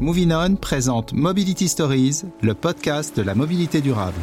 Moving On présente Mobility Stories, le podcast de la mobilité durable.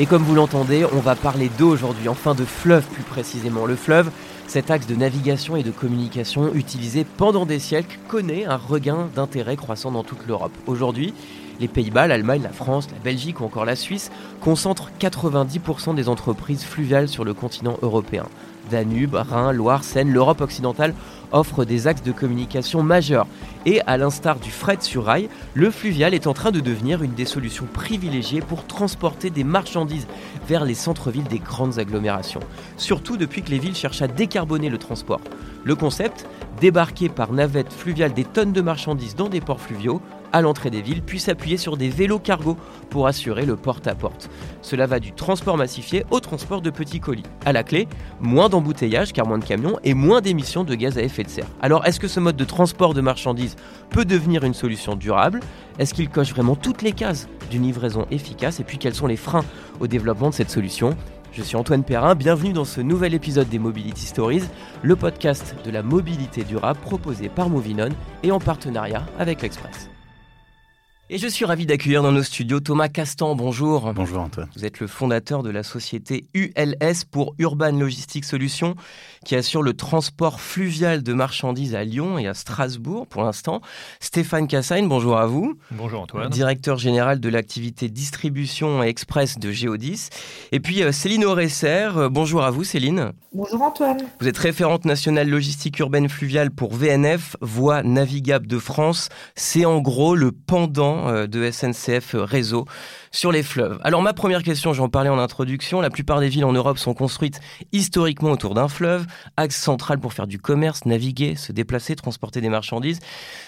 Et comme vous l'entendez, on va parler d'eau aujourd'hui, enfin de fleuve plus précisément. Le fleuve, cet axe de navigation et de communication utilisé pendant des siècles, connaît un regain d'intérêt croissant dans toute l'Europe. Aujourd'hui, les Pays-Bas, l'Allemagne, la France, la Belgique ou encore la Suisse concentrent 90% des entreprises fluviales sur le continent européen. Danube, Rhin, Loire, Seine, l'Europe occidentale offre des axes de communication majeurs. Et à l'instar du fret sur rail, le fluvial est en train de devenir une des solutions privilégiées pour transporter des marchandises vers les centres-villes des grandes agglomérations. Surtout depuis que les villes cherchent à décarboner le transport. Le concept Débarquer par navette fluviale des tonnes de marchandises dans des ports fluviaux à l'entrée des villes, puis s'appuyer sur des vélos cargo pour assurer le porte-à-porte. Cela va du transport massifié au transport de petits colis. À la clé, moins d'embouteillages car moins de camions et moins d'émissions de gaz à effet de serre. Alors est-ce que ce mode de transport de marchandises peut devenir une solution durable? Est-ce qu'il coche vraiment toutes les cases d'une livraison efficace? Et puis quels sont les freins au développement de cette solution? Je suis Antoine Perrin, bienvenue dans ce nouvel épisode des Mobility Stories, le podcast de la mobilité durable proposé par Movinon et en partenariat avec l'Express. Et je suis ravi d'accueillir dans nos studios Thomas Castan. Bonjour. Bonjour Antoine. Vous êtes le fondateur de la société ULS pour Urban Logistics Solutions qui assure le transport fluvial de marchandises à Lyon et à Strasbourg pour l'instant. Stéphane Cassagne, bonjour à vous. Bonjour Antoine. Directeur général de l'activité distribution et express de Géodis. Et puis euh, Céline Auresser, euh, bonjour à vous Céline. Bonjour Antoine. Vous êtes référente nationale logistique urbaine fluviale pour VNF, Voie Navigable de France. C'est en gros le pendant euh, de SNCF Réseau sur les fleuves. Alors ma première question, j'en parlais en introduction, la plupart des villes en Europe sont construites historiquement autour d'un fleuve, axe central pour faire du commerce, naviguer, se déplacer, transporter des marchandises.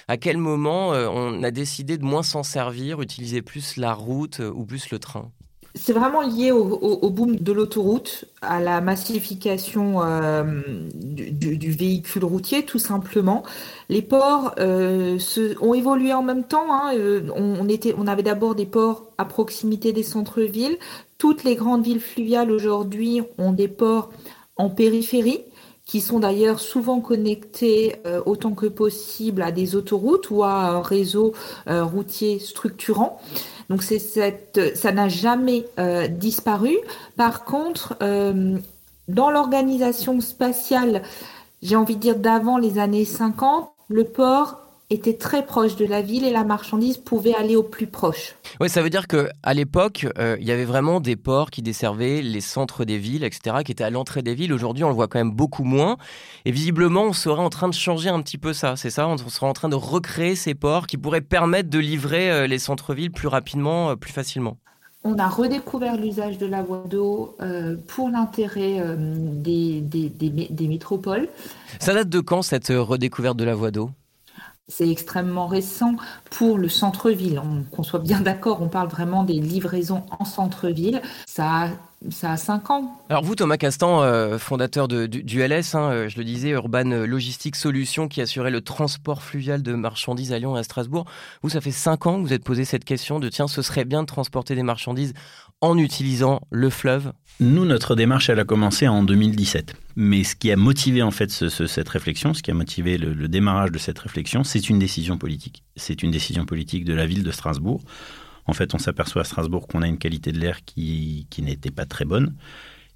À quel moment euh, on a décidé de moins s'en servir, utiliser plus la route euh, ou plus le train? C'est vraiment lié au, boom de l'autoroute, à la massification euh, du, véhicule routier, tout simplement. Les ports euh, ont évolué en même temps. Hein. Euh, on, on avait d'abord des ports à proximité des centres-villes. Toutes les grandes villes fluviales aujourd'hui ont des ports en périphérie qui sont d'ailleurs souvent connectés autant que possible à des autoroutes ou à un réseau routier structurant. Donc c'est cette, ça n'a jamais euh, disparu. Par contre, euh, dans l'organisation spatiale, j'ai envie de dire d'avant les années 50, le port était très proche de la ville et la marchandise pouvait aller au plus proche. Oui, ça veut dire que à l'époque, euh, il y avait vraiment des ports qui desservaient les centres des villes, etc., qui étaient à l'entrée des villes. Aujourd'hui, on le voit quand même beaucoup moins. Et visiblement, on serait en train de changer un petit peu ça. C'est ça? On serait en train de recréer ces ports qui pourraient permettre de livrer euh, les centres-villes plus rapidement, euh, plus facilement. On a redécouvert l'usage de la voie d'eau pour l'intérêt des, des, des métropoles. Ça date de quand cette redécouverte de la voie d'eau? C'est extrêmement récent pour le centre-ville. Qu'on soit bien d'accord, on parle vraiment des livraisons en centre-ville. Ça ça a 5 ans. Alors vous, Thomas Castan, euh, fondateur de, du, LS, hein, euh, je le disais, Urban Logistique Solutions, qui assurait le transport fluvial de marchandises à Lyon et à Strasbourg. Vous, ça fait 5 ans que vous êtes posé cette question de tiens, ce serait bien de transporter des marchandises en utilisant le fleuve Nous, notre démarche, elle a commencé en 2017. Mais ce qui a motivé en fait cette réflexion, ce qui a motivé le, le démarrage de cette réflexion, c'est une décision politique. C'est une décision politique de la ville de Strasbourg en fait, on s'aperçoit à Strasbourg qu'on a une qualité de l'air qui, n'était pas très bonne.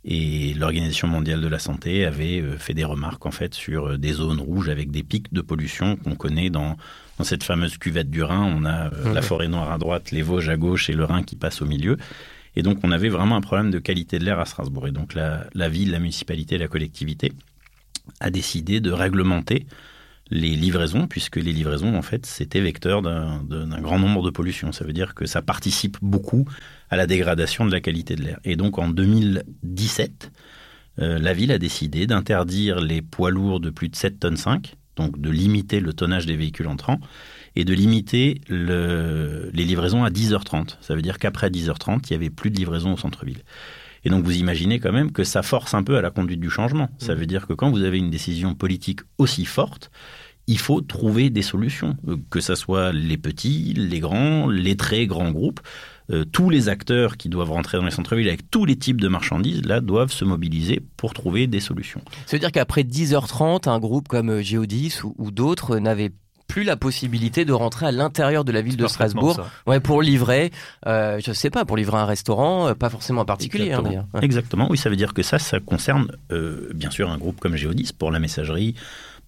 Et l'Organisation mondiale de la santé avait euh, fait des remarques en fait sur euh, des zones rouges avec des pics de pollution qu'on connaît dans, cette fameuse cuvette du Rhin. On a euh, la forêt noire à droite, les Vosges à gauche et le Rhin qui passe au milieu. Et donc on avait vraiment un problème de qualité de l'air à Strasbourg. Et donc la, la ville, la municipalité, la collectivité a décidé de réglementer les livraisons, puisque les livraisons, en fait, c'était vecteur d'un grand nombre de pollutions. Ça veut dire que ça participe beaucoup à la dégradation de la qualité de l'air. Et donc en 2017, euh, la ville a décidé d'interdire les poids lourds de plus de 7 tonnes 5, donc de limiter le tonnage des véhicules entrants, et de limiter les livraisons à 10h30. Ça veut dire qu'après 10h30, il n'y avait plus de livraison au centre-ville. Et donc vous imaginez quand même que ça force un peu à la conduite du changement. Ça mmh. veut dire que quand vous avez une décision politique aussi forte, il faut trouver des solutions, euh, que ce soit les petits, les grands, les très grands groupes. euh, tous les acteurs qui doivent rentrer dans les centres-villes avec tous les types de marchandises, là, doivent se mobiliser pour trouver des solutions. Ça veut dire qu'après 10h30, un groupe comme Geodis ou, ou d'autres n'avait plus la possibilité de rentrer à l'intérieur de la ville de Strasbourg. ouais, pour livrer, euh, je sais pas, pour livrer un restaurant, euh, pas forcément un particulier hein, d'ailleurs. Exactement, oui, ça veut dire que ça, ça concerne euh, bien sûr un groupe comme Geodis pour la messagerie,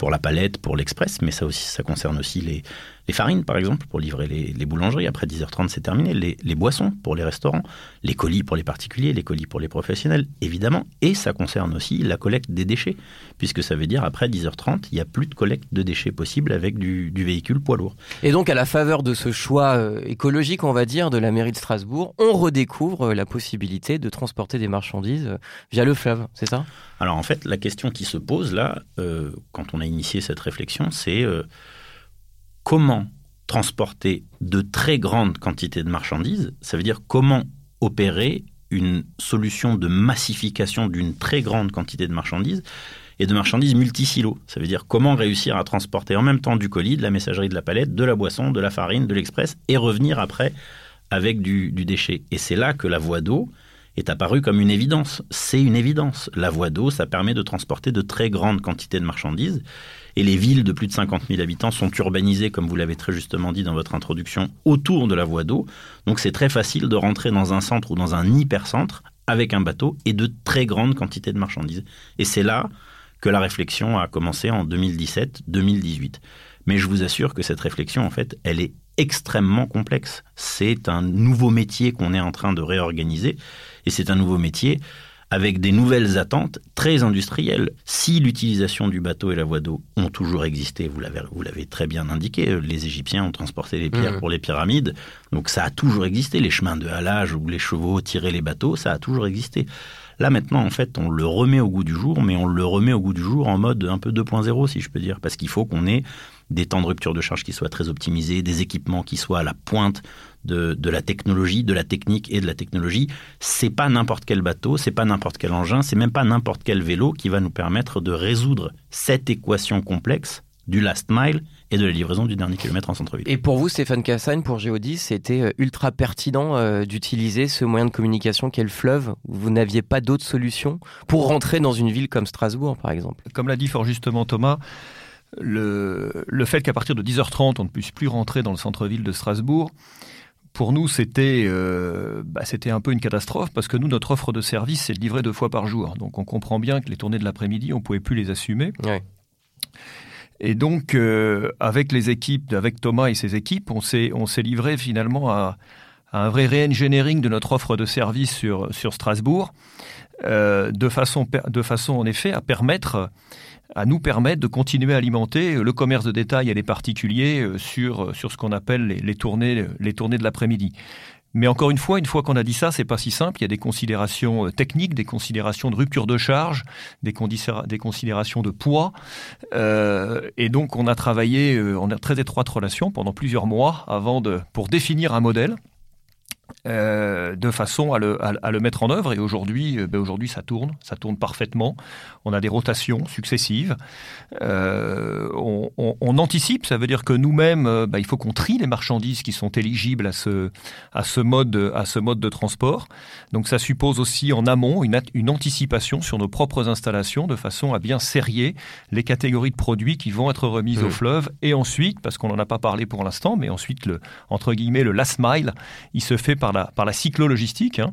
pour la palette, pour l'express, mais ça aussi, ça concerne aussi les, les farines, par exemple, pour livrer les, boulangeries. Après 10h30, c'est terminé. Les, boissons pour les restaurants, les colis pour les particuliers, les colis pour les professionnels, évidemment. Et ça concerne aussi la collecte des déchets, puisque ça veut dire après 10h30, il n'y a plus de collecte de déchets possible avec du, véhicule poids lourd. Et donc, à la faveur de ce choix euh, écologique, on va dire, de la mairie de Strasbourg, on redécouvre euh, la possibilité de transporter des marchandises euh, via le fleuve, c'est ça? Alors, en fait, la question qui se pose là, quand on a initié cette réflexion, c'est comment transporter de très grandes quantités de marchandises, ça veut dire comment opérer une solution de massification d'une très grande quantité de marchandises et de marchandises multisilos. Ça veut dire comment réussir à transporter en même temps du colis, de la messagerie, de la palette, de la boisson, de la farine, de l'express et revenir après avec du déchet. Et c'est là que la voie d'eau est apparue comme une évidence. C'est une évidence. La voie d'eau, ça permet de transporter de très grandes quantités de marchandises et les villes de plus de 50 000 habitants sont urbanisées, comme vous l'avez très justement dit dans votre introduction, autour de la voie d'eau. Donc c'est très facile de rentrer dans un centre ou dans un hypercentre avec un bateau et de très grandes quantités de marchandises. Et c'est là que la réflexion a commencé en 2017-2018. Mais je vous assure que cette réflexion, en fait, elle est extrêmement complexe. C'est un nouveau métier qu'on est en train de réorganiser et c'est un nouveau métier avec des nouvelles attentes très industrielles. Si l'utilisation du bateau et la voie d'eau ont toujours existé, vous l'avez, vous l'avez très bien indiqué, les Égyptiens ont transporté les pierres mmh. pour les pyramides, donc ça a toujours existé. Les chemins de halage où les chevaux tiraient les bateaux, ça a toujours existé. Là maintenant, en fait, on le remet au goût du jour, mais on le remet au goût du jour en mode un peu 2.0, si je peux dire, parce qu'il faut qu'on ait des temps de rupture de charge qui soient très optimisés, des équipements qui soient à la pointe de, la technologie, de la technique et de la technologie. C'est pas n'importe quel bateau, c'est pas n'importe quel engin, c'est même pas n'importe quel vélo qui va nous permettre de résoudre cette équation complexe du last mile et de la livraison du dernier kilomètre en centre-ville. Et pour vous, Stéphane Cassagne, pour Géodis, c'était euh, ultra pertinent euh, d'utiliser ce moyen de communication qu'est le fleuve. Vous n'aviez pas d'autre solution pour rentrer dans une ville comme Strasbourg, par exemple? Comme l'a dit fort justement Thomas, le, le fait qu'à partir de 10h30, on ne puisse plus rentrer dans le centre-ville de Strasbourg, pour nous, c'était euh, bah, un peu une catastrophe parce que nous, notre offre de service, c'est de livrer deux fois par jour. Donc on comprend bien que les tournées de l'après-midi, on ne pouvait plus les assumer. Et donc, euh, avec les équipes, avec Thomas et ses équipes, on s'est on s'est livré finalement à, à un vrai re-engineering de notre offre de service sur, sur Strasbourg, euh, de, façon, de façon en effet à permettre à nous permettre de continuer à alimenter le commerce de détail et les particuliers euh, sur, sur ce qu'on appelle les, les, tournées, les tournées de l'après-midi. Mais encore une fois, une fois qu'on a dit ça, c'est pas si simple. Il y a des considérations euh, techniques, des considérations de rupture de charge, des, considérations de poids. Euh, et donc, on a travaillé euh, en très étroite relation pendant plusieurs mois avant de, pour définir un modèle euh, de façon à le, à, le, mettre en œuvre. Et aujourd'hui, euh, ben aujourd'hui, ça tourne, ça tourne parfaitement. On a des rotations successives. Euh, on, on, on, anticipe, ça veut dire que nous-mêmes, ben, il faut qu'on trie les marchandises qui sont éligibles à ce, à ce, mode, à ce mode de transport. Donc ça suppose aussi en amont une, une anticipation sur nos propres installations de façon à bien serrer les catégories de produits qui vont être remises au mmh. fleuve. Et ensuite, parce qu'on n'en a pas parlé pour l'instant, mais ensuite, le, entre guillemets, le last mile, il se fait par la, par la cyclo-logistique. Hein.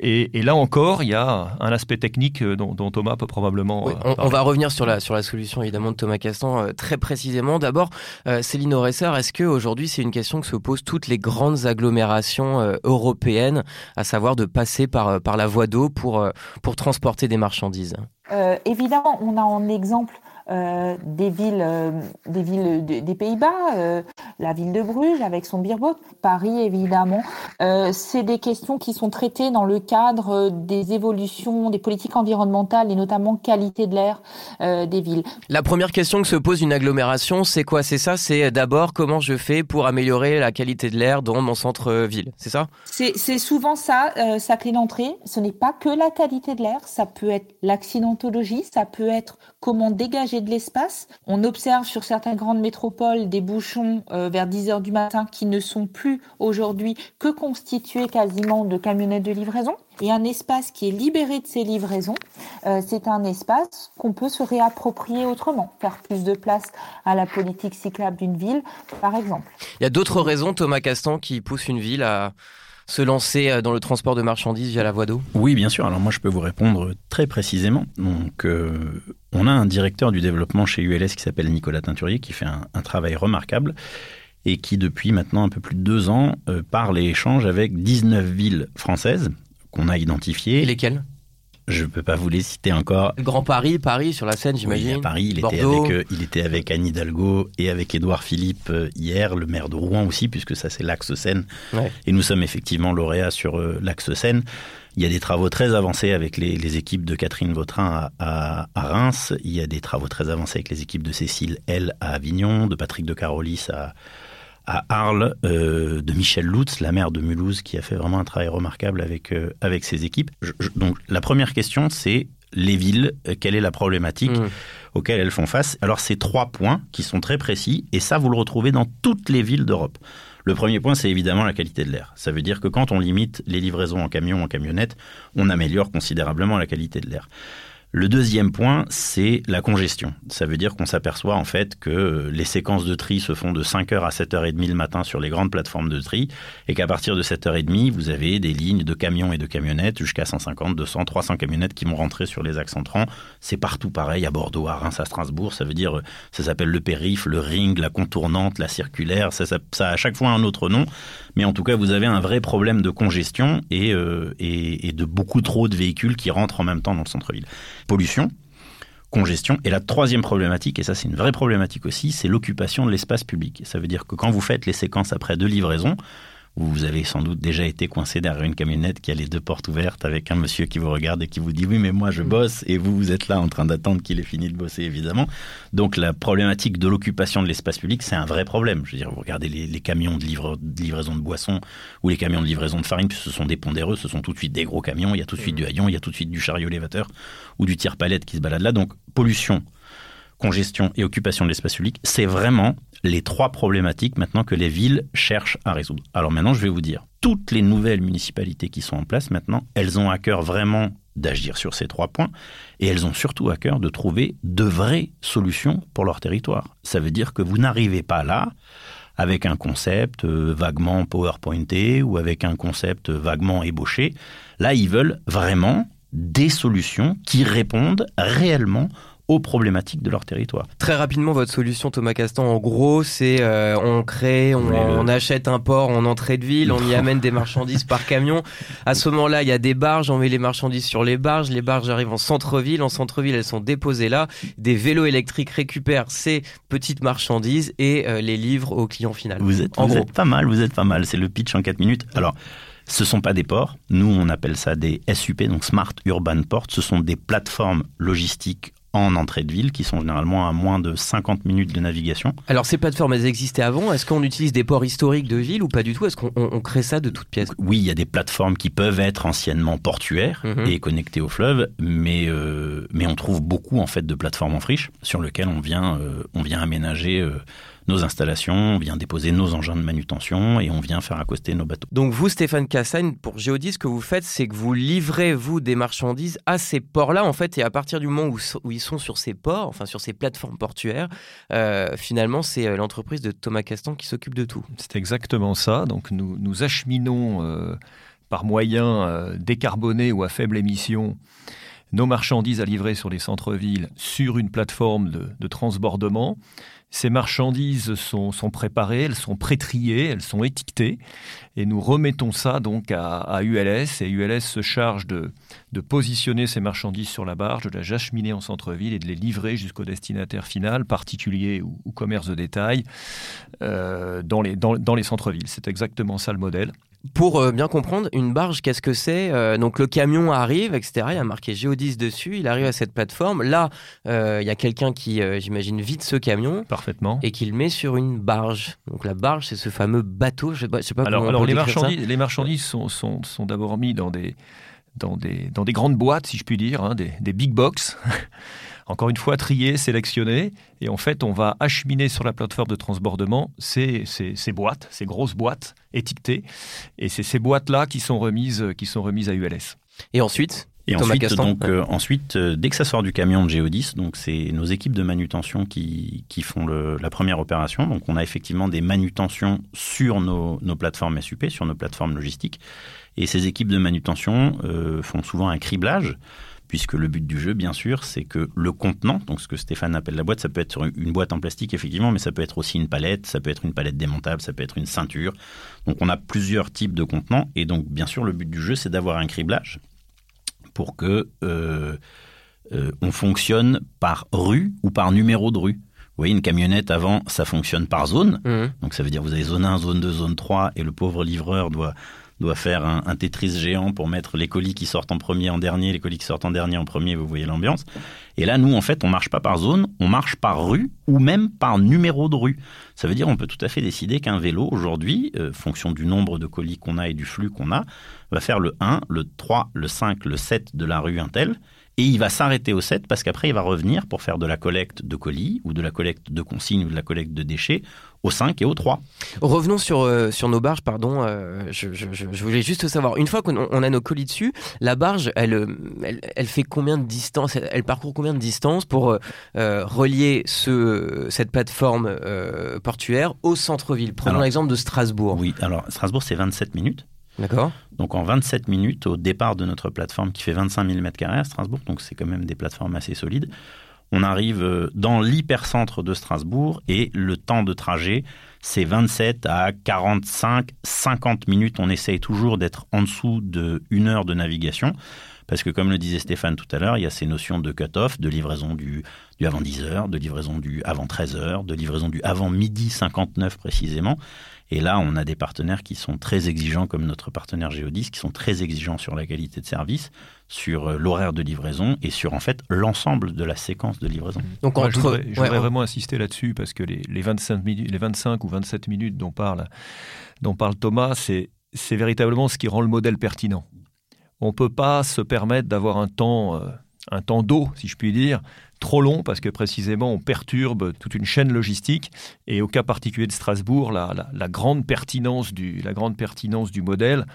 Et, là encore, il y a un aspect technique euh, dont, Thomas peut probablement. Euh, on, va revenir sur la, sur la solution évidemment de Thomas Castan euh, très précisément. D'abord, Céline Oresser, est-ce qu'aujourd'hui c'est une question que se posent toutes les grandes agglomérations européennes, à savoir de passer par, par la voie d'eau pour, pour transporter des marchandises? Évidemment, on a en exemple euh, des villes, euh, des villes des Pays-Bas, euh, la ville de Bruges avec son Beerboot, Paris évidemment. c'est des questions qui sont traitées dans le cadre des évolutions des politiques environnementales et notamment qualité de l'air des villes. La première question que se pose une agglomération, c'est quoi? C'est ça? C'est d'abord comment je fais pour améliorer la qualité de l'air dans mon centre-ville, c'est ça? C'est souvent ça, sa clé d'entrée. Ce n'est pas que la qualité de l'air, ça peut être l'accidentologie, ça peut être comment dégager de l'espace. On observe sur certaines grandes métropoles des bouchons euh, vers 10 heures du matin qui ne sont plus aujourd'hui que constitués quasiment de camionnettes de livraison. Et un espace qui est libéré de ces livraisons, euh, c'est un espace qu'on peut se réapproprier autrement, faire plus de place à la politique cyclable d'une ville, par exemple. Il y a d'autres raisons, Thomas Castan, qui poussent une ville à se lancer euh, dans le transport de marchandises via la voie d'eau? Oui, bien sûr. Alors moi, je peux vous répondre très précisément. Donc, euh, on a un directeur du développement chez ULS qui s'appelle Nicolas Teinturier, qui fait un, travail remarquable et qui, depuis maintenant un peu plus de deux ans, euh, parle et échange avec 19 villes françaises qu'on a identifiées. Et lesquelles? Je ne peux pas vous les citer encore. Grand Paris, Paris sur la scène, j'imagine. Oui, Paris, il était, avec, euh, il était avec Anne Hidalgo et avec Édouard Philippe euh, hier, le maire de Rouen aussi, puisque ça c'est l'axe Seine. Et nous sommes effectivement lauréats sur l'axe Seine. Il y a des travaux très avancés avec les, équipes de Catherine Vautrin à, à, Reims. Il y a des travaux très avancés avec les équipes de Cécile L à Avignon, de Patrick de Carolis à, à Arles euh, de Michel Lutz, la maire de Mulhouse, qui a fait vraiment un travail remarquable avec, euh, avec ses équipes. donc la première question, c'est les villes, euh, quelle est la problématique mmh. auxquelles elles font face? Alors c'est trois points qui sont très précis, et ça vous le retrouvez dans toutes les villes d'Europe. Le premier point, c'est évidemment la qualité de l'air. Ça veut dire que quand on limite les livraisons en camion, en camionnette, on améliore considérablement la qualité de l'air. Le deuxième point, c'est la congestion. Ça veut dire qu'on s'aperçoit en fait que les séquences de tri se font de 5h à 7h30 le matin sur les grandes plateformes de tri et qu'à partir de 7h30, vous avez des lignes de camions et de camionnettes jusqu'à 150, 200, 300 camionnettes qui vont rentrer sur les axes entrants. C'est partout pareil, à Bordeaux, à Reims, à Strasbourg. Ça veut dire, ça s'appelle le périph, le ring, la contournante, la circulaire. Ça, ça, a à chaque fois un autre nom. Mais en tout cas, vous avez un vrai problème de congestion et, euh, et de beaucoup trop de véhicules qui rentrent en même temps dans le centre-ville pollution, congestion. Et la troisième problématique, et ça c'est une vraie problématique aussi, c'est l'occupation de l'espace public. Ça veut dire que quand vous faites les séquences après deux livraisons, vous avez sans doute déjà été coincé derrière une camionnette qui a les deux portes ouvertes avec un monsieur qui vous regarde et qui vous dit oui mais moi je mm. bosse et vous vous êtes là en train d'attendre qu'il ait fini de bosser évidemment. Donc la problématique de l'occupation de l'espace public c'est un vrai problème. Je veux dire vous regardez les, camions de, livraison de boissons ou les camions de livraison de farine, ce sont des pondéreux, ce sont tout de suite des gros camions, il y a tout de suite mm. du haillon, il y a tout de suite du chariot élévateur ou du tire-palette qui se balade là. Donc pollution, congestion et occupation de l'espace public, c'est vraiment les trois problématiques maintenant que les villes cherchent à résoudre. Alors maintenant, je vais vous dire, toutes les nouvelles municipalités qui sont en place maintenant, elles ont à cœur vraiment d'agir sur ces trois points et elles ont surtout à cœur de trouver de vraies solutions pour leur territoire. Ça veut dire que vous n'arrivez pas là avec un concept euh, vaguement PowerPointé ou avec un concept vaguement ébauché. Là, ils veulent vraiment des solutions qui répondent réellement aux problématiques de leur territoire. Très rapidement, votre solution, Thomas Castan, en gros, c'est euh, on crée, on, achète un port en entrée de ville, on y amène des marchandises par camion. À ce moment-là, il y a des barges, on met les marchandises sur les barges, les barges arrivent en centre-ville, en centre-ville, elles sont déposées là, des vélos électriques récupèrent ces petites marchandises et euh, les livrent au client final. Vous êtes, vous êtes pas mal, vous êtes pas mal, c'est le pitch en 4 minutes. Alors, ce sont pas des ports. Nous, on appelle ça des SUP, donc Smart Urban Ports. Ce sont des plateformes logistiques en entrée de ville, qui sont généralement à moins de 50 minutes de navigation. Alors ces plateformes, elles existaient avant. Est-ce qu'on utilise des ports historiques de ville ou pas du tout? Est-ce qu'on crée ça de toutes pièces? Oui, il y a des plateformes qui peuvent être anciennement portuaires mhm. et connectées au fleuve, mais, euh, mais on trouve beaucoup en fait de plateformes en friche sur lesquelles on vient, euh, on vient aménager euh, nos installations, on vient déposer nos engins de manutention et on vient faire accoster nos bateaux. Donc vous, Stéphane Cassagne, pour Géodis, ce que vous faites, c'est que vous livrez, vous, des marchandises à ces ports-là, en fait, et à partir du moment où, ils sont sur ces ports, enfin sur ces plateformes portuaires, euh, finalement, c'est euh, l'entreprise de Thomas Castan qui s'occupe de tout. C'est exactement ça. Donc nous, nous acheminons euh, par moyens décarbonés ou à faible émission nos marchandises à livrer sur les centres-villes sur une plateforme de, de transbordement. Ces marchandises sont, préparées, elles sont pré-triées, elles sont étiquetées, et nous remettons ça donc à, ULS, et ULS se charge de, positionner ces marchandises sur la barge, de la acheminer en centre-ville et de les livrer jusqu'au destinataire final, particulier ou, commerce de détail, euh, dans les, dans les centres-villes. C'est exactement ça le modèle. Pour euh, bien comprendre, une barge, qu'est-ce que c'est euh, Donc le camion arrive, etc. Il y a marqué Géodis dessus. Il arrive à cette plateforme. Là, euh, il y a quelqu'un qui, j'imagine, vide ce camion. Parfaitement. Et qui le met sur une barge. Donc la barge, c'est ce fameux bateau. Je sais pas, sais pas alors, alors les, marchandises, les marchandises sont, sont, sont d'abord mis dans des dans des, dans des grandes boîtes, si je puis dire, hein, des, des big box. Encore une fois, trier, sélectionner, et en fait, on va acheminer sur la plateforme de transbordement ces, ces, ces boîtes, ces grosses boîtes étiquetées, et c'est ces boîtes-là qui sont remises, qui sont remises à ULS. Et ensuite et Thomas ensuite, donc, euh, ensuite euh, dès que ça sort du camion de Géodis, donc c'est nos équipes de manutention qui, qui font le- la première opération. Donc on a effectivement des manutentions sur nos, nos plateformes SUP, sur nos plateformes logistiques. Et ces équipes de manutention euh, font souvent un criblage, puisque le but du jeu, bien sûr, c'est que le contenant, donc ce que Stéphane appelle la boîte, ça peut être une boîte en plastique, effectivement, mais ça peut être aussi une palette, ça peut être une palette démontable, ça peut être une ceinture. Donc on a plusieurs types de contenants. Et donc, bien sûr, le but du jeu, c'est d'avoir un criblage pour que euh, euh, on fonctionne par rue ou par numéro de rue. Vous voyez, une camionnette avant, ça fonctionne par zone. Mhm. Donc ça veut dire vous avez zone 1, zone 2, zone 3, et le pauvre livreur doit, doit faire un, un Tetris géant pour mettre les colis qui sortent en premier en dernier, les colis qui sortent en dernier en premier, vous voyez l'ambiance. Et là, nous, en fait, on marche pas par zone, on marche par rue ou même par numéro de rue. Ça veut dire on peut tout à fait décider qu'un vélo, aujourd'hui, euh, fonction du nombre de colis qu'on a et du flux qu'on a, va faire le 1, le 3, le 5, le 7 de la rue Intel, et il va s'arrêter au 7 parce qu'après, il va revenir pour faire de la collecte de colis ou de la collecte de consignes ou de la collecte de déchets au 5 et au 3. Revenons sur, euh, sur nos barges, pardon. euh, je, je- je- je voulais juste savoir, une fois qu'on on a nos colis dessus, la barge, elle, euh, elle, elle fait combien de distance elle, elle parcourt combien de distance pour euh, relier ce, cette plateforme portuaire au centre-ville? Prenons l'exemple de Strasbourg. Oui, alors Strasbourg, c'est 27 minutes. D'accord Donc en 27 minutes, au départ de notre plateforme qui fait 25 000 m2 à Strasbourg, donc c'est quand même des plateformes assez solides, on arrive euh, dans l'hypercentre de Strasbourg et le temps de trajet, c'est 27 à 45, 50 minutes. On essaye toujours d'être en dessous de heure de navigation. Parce que comme le disait Stéphane tout à l'heure, il y a ces notions de cut-off, de livraison du avant 10 heures, de livraison du avant 13 heures, de livraison du avant midi 59 précisément. Et là, on a des partenaires qui sont très exigeants, comme notre partenaire Géodis, qui sont très exigeants sur la qualité de service, sur euh, l'horaire de livraison et sur en fait l'ensemble de la séquence de livraison. Donc Moi, entre, je voudrais, je ouais, voudrais en- vraiment insister là-dessus parce que les, les 25 minutes, les 25 ou 27 minutes dont parle, dont parle Thomas, c'est, c'est véritablement ce qui rend le modèle pertinent. On ne peut pas se permettre d'avoir un temps, euh, un temps d'eau, si je puis dire, trop long parce que précisément on perturbe toute une chaîne logistique et au cas particulier de Strasbourg, la, la- la grande pertinence du, la grande pertinence du modèle,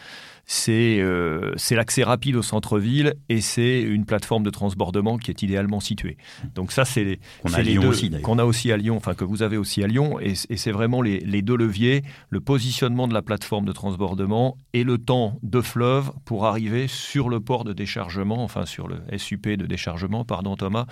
c'est euh, l'accès rapide au centre-ville et c'est une plateforme de transbordement qui est idéalement située. Donc ça, c'est a les Lyon deux-. Qu'on a aussi à Lyon, enfin que vous avez aussi à Lyon, et, et c'est vraiment les, les deux leviers, le positionnement de la plateforme de transbordement et le temps de fleuve pour arriver sur le port de déchargement, enfin sur le SUP de déchargement, pardon Thomas,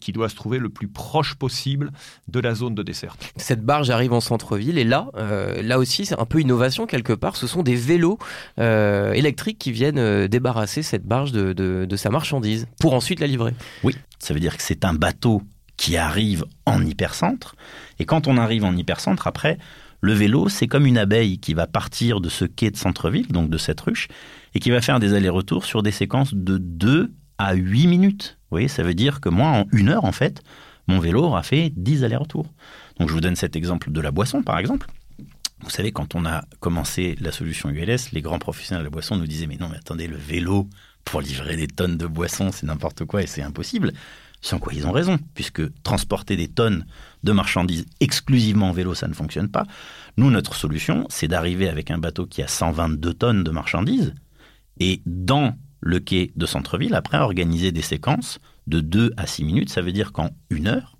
qui doit se trouver le plus proche possible de la zone de desserte. cette barge arrive en centre-ville et là, euh, là aussi, c'est un peu innovation quelque part. Ce sont des vélos euh, électriques qui viennent euh, débarrasser cette barge de, de- de sa marchandise pour ensuite la livrer. Oui, ça veut dire que c'est un bateau qui arrive en hypercentre. Et quand on arrive en hypercentre, après, le vélo, c'est comme une abeille qui va partir de ce quai de centre-ville, donc de cette ruche, et qui va faire des allers-retours sur des séquences de 2 à 8 minutes. Vous voyez, ça veut dire que moi, en une heure, en fait, mon vélo aura fait 10 allers-retours. Donc je vous donne cet exemple de la boisson, par exemple. Vous savez, quand on a commencé la solution ULS, les grands professionnels de la boisson nous disaient, mais non, mais attendez, le vélo, pour livrer des tonnes de boissons, c'est n'importe quoi et c'est impossible. Sans quoi ils ont raison, puisque transporter des tonnes de marchandises exclusivement en vélo, ça ne fonctionne pas. Nous, notre solution, c'est d'arriver avec un bateau qui a 122 tonnes de marchandises et dans le quai de centre-ville, après, organiser des séquences de 2 à 6 minutes. Ça veut dire qu'en une heure,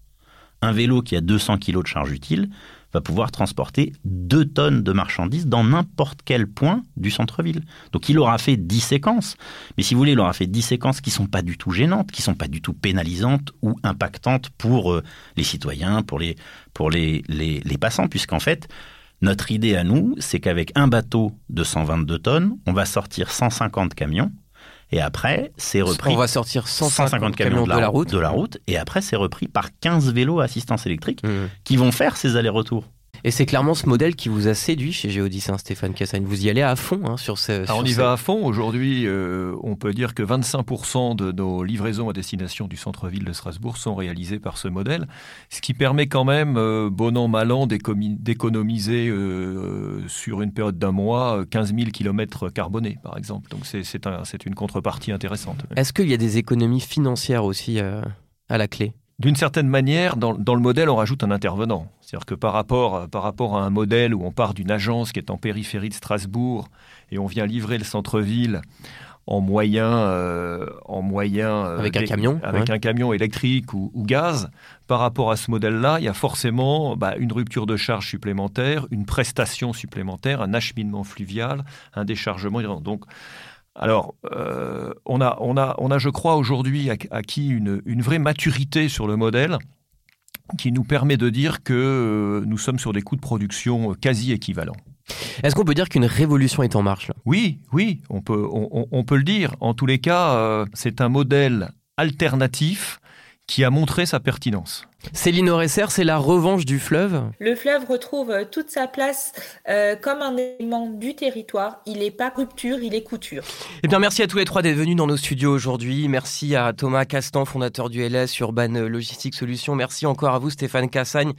un vélo qui a 200 kg de charge utile va pouvoir transporter 2 tonnes de marchandises dans n'importe quel point du centre-ville. Donc il aura fait 10 séquences. Mais si vous voulez, il aura fait 10 séquences qui sont pas du tout gênantes, qui sont pas du tout pénalisantes ou impactantes pour euh, les citoyens, pour les, pour les, les passants, puisqu'en fait, notre idée à nous, c'est qu'avec un bateau de 122 tonnes, on va sortir 150 camions. Et après, c'est repris On va sortir 150, camions de la route. de la route, et après, c'est repris par 15 vélos à assistance électrique Mhm. qui vont faire ces allers-retours. Et c'est clairement ce modèle qui vous a séduit chez Géodis, hein, Stéphane Cassagne. Vous y allez à fond hein, sur ce. on y va à fond. Aujourd'hui, euh, on peut dire que 25% de nos livraisons à destination du centre-ville de Strasbourg sont réalisées par ce modèle, ce qui permet quand même, euh, bon an, mal an, d'économiser euh, sur une période d'un mois 15 000 km carbonés, par exemple. Donc c'est un, une contrepartie intéressante. Est-ce qu'il y a des économies financières aussi à la clé? D'une certaine manière, dans, le modèle, on rajoute un intervenant. C'est-à-dire que par rapport, par rapport à un modèle où on part d'une agence qui est en périphérie de Strasbourg et on vient livrer le centre-ville en moyen, euh, en moyen euh, avec un camion, avec un camion électrique ou, gaz. Par rapport à ce modèle-là, il y a forcément bah, une rupture de charge supplémentaire, une prestation supplémentaire, un acheminement fluvial, un déchargement. Donc alors, euh, on, a, on, a, on a, je crois, aujourd'hui acquis une, une vraie maturité sur le modèle qui nous permet de dire que euh, nous sommes sur des coûts de production quasi équivalents. Est-ce qu'on peut dire qu'une révolution est en marche Oui, oui, on peut, on, peut le dire. En tous les cas, euh, c'est un modèle alternatif qui a montré sa pertinence. Céline Oresser, c'est la revanche du fleuve Le fleuve retrouve euh, toute sa place euh, comme un élément du territoire. Il n'est pas rupture, il est couture. Eh bien, merci à tous les trois d'être venus dans nos studios aujourd'hui. Merci à Thomas Castan, fondateur du LS Urban Logistique Solutions. Merci encore à vous, Stéphane Cassagne,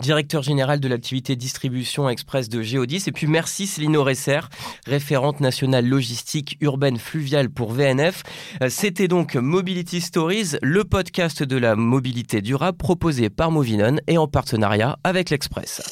directeur général de l'activité distribution express de Géodis. Et puis, merci Céline Oresser, référente nationale logistique urbaine fluviale pour VNF. Euh, c'était donc Mobility Stories, le podcast de la mobilité durable proposé par Movinon et en partenariat avec l'Express.